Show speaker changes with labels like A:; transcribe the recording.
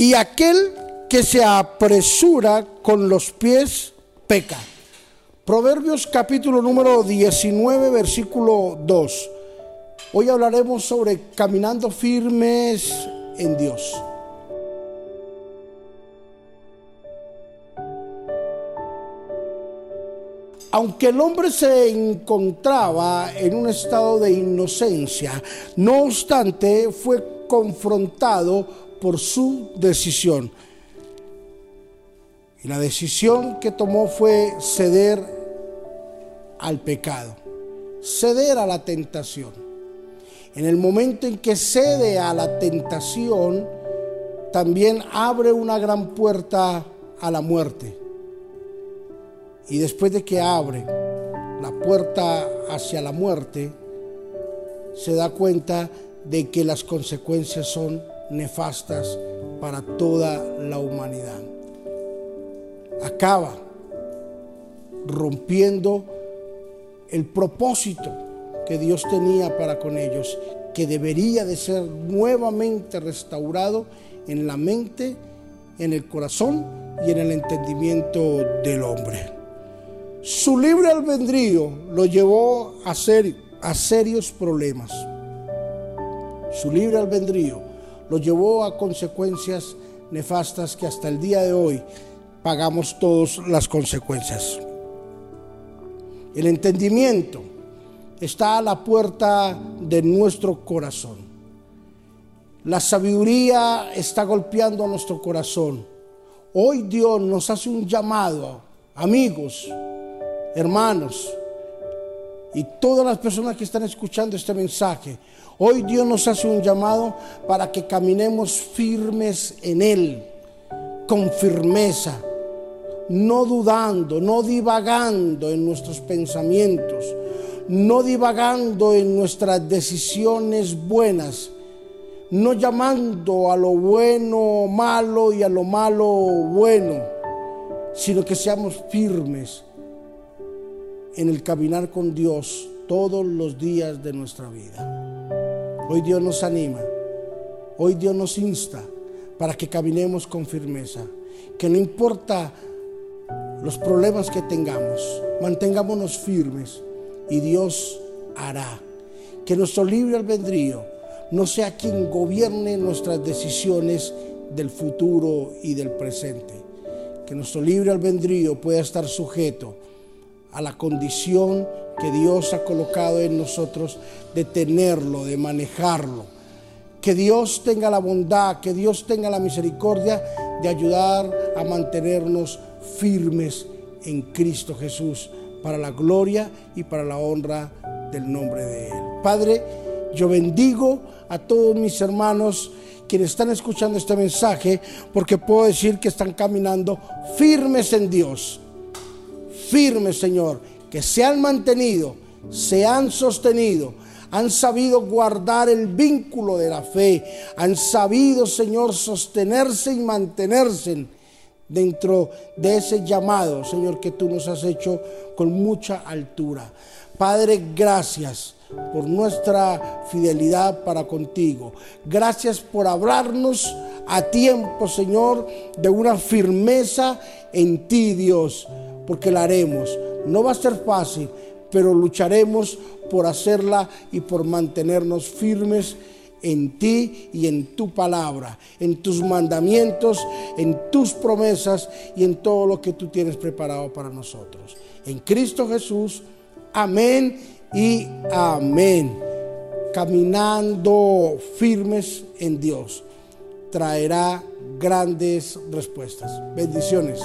A: y aquel que se apresura con los pies peca. Proverbios capítulo número 19, versículo 2. Hoy hablaremos sobre caminando firmes en Dios. Aunque el hombre se encontraba en un estado de inocencia, no obstante fue confrontado por su decisión. Y la decisión que tomó fue ceder al pecado, ceder a la tentación. En el momento en que cede a la tentación, también abre una gran puerta a la muerte. Y después de que abre la puerta hacia la muerte, se da cuenta de que las consecuencias son nefastas para toda la humanidad acaba rompiendo el propósito que Dios tenía para con ellos, que debería de ser nuevamente restaurado en la mente, en el corazón y en el entendimiento del hombre. Su libre albedrío lo llevó a, a serios problemas. Su libre albedrío lo llevó a consecuencias nefastas que hasta el día de hoy pagamos todas las consecuencias. El entendimiento está a la puerta de nuestro corazón. La sabiduría está golpeando a nuestro corazón. Hoy Dios nos hace un llamado, amigos, hermanos, y todas las personas que están escuchando este mensaje. Hoy Dios nos hace un llamado para que caminemos firmes en Él, con firmeza no dudando, no divagando en nuestros pensamientos, no divagando en nuestras decisiones buenas, no llamando a lo bueno malo y a lo malo bueno, sino que seamos firmes en el caminar con Dios todos los días de nuestra vida. Hoy Dios nos anima, hoy Dios nos insta para que caminemos con firmeza, que no importa los problemas que tengamos, mantengámonos firmes y Dios hará que nuestro libre albedrío no sea quien gobierne nuestras decisiones del futuro y del presente. Que nuestro libre albedrío pueda estar sujeto a la condición que Dios ha colocado en nosotros de tenerlo, de manejarlo. Que Dios tenga la bondad, que Dios tenga la misericordia de ayudar a mantenernos firmes en Cristo Jesús para la gloria y para la honra del nombre de Él. Padre, yo bendigo a todos mis hermanos quienes están escuchando este mensaje porque puedo decir que están caminando firmes en Dios. Firmes, Señor, que se han mantenido, se han sostenido, han sabido guardar el vínculo de la fe, han sabido, Señor, sostenerse y mantenerse dentro de ese llamado, Señor, que tú nos has hecho con mucha altura. Padre, gracias por nuestra fidelidad para contigo. Gracias por hablarnos a tiempo, Señor, de una firmeza en ti, Dios, porque la haremos. No va a ser fácil, pero lucharemos por hacerla y por mantenernos firmes en ti y en tu palabra, en tus mandamientos, en tus promesas y en todo lo que tú tienes preparado para nosotros. En Cristo Jesús, amén y amén. Caminando firmes en Dios traerá grandes respuestas. Bendiciones.